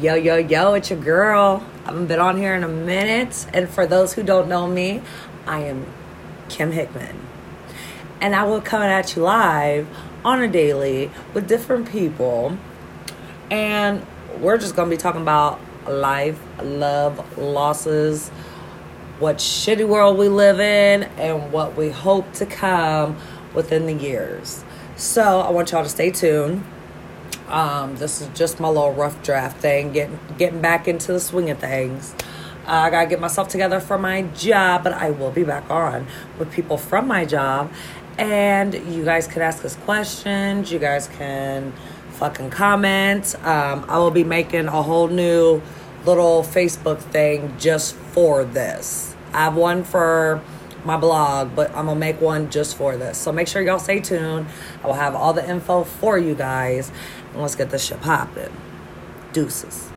Yo, yo, yo, it's your girl. I haven't been on here in a minute. And for those who don't know me, I am Kim Hickman. And I will come at you live on a daily with different people. And we're just going to be talking about life, love, losses, what shitty world we live in, and what we hope to come within the years. So I want y'all to stay tuned. Um, this is just my little rough draft thing, getting getting back into the swing of things. Uh, I gotta get myself together for my job, but I will be back on with people from my job, and you guys can ask us questions. You guys can fucking comment. Um, I will be making a whole new little Facebook thing just for this. I have one for my blog, but I'm gonna make one just for this. So make sure y'all stay tuned. I will have all the info for you guys. Let's get this shit popping. Deuces.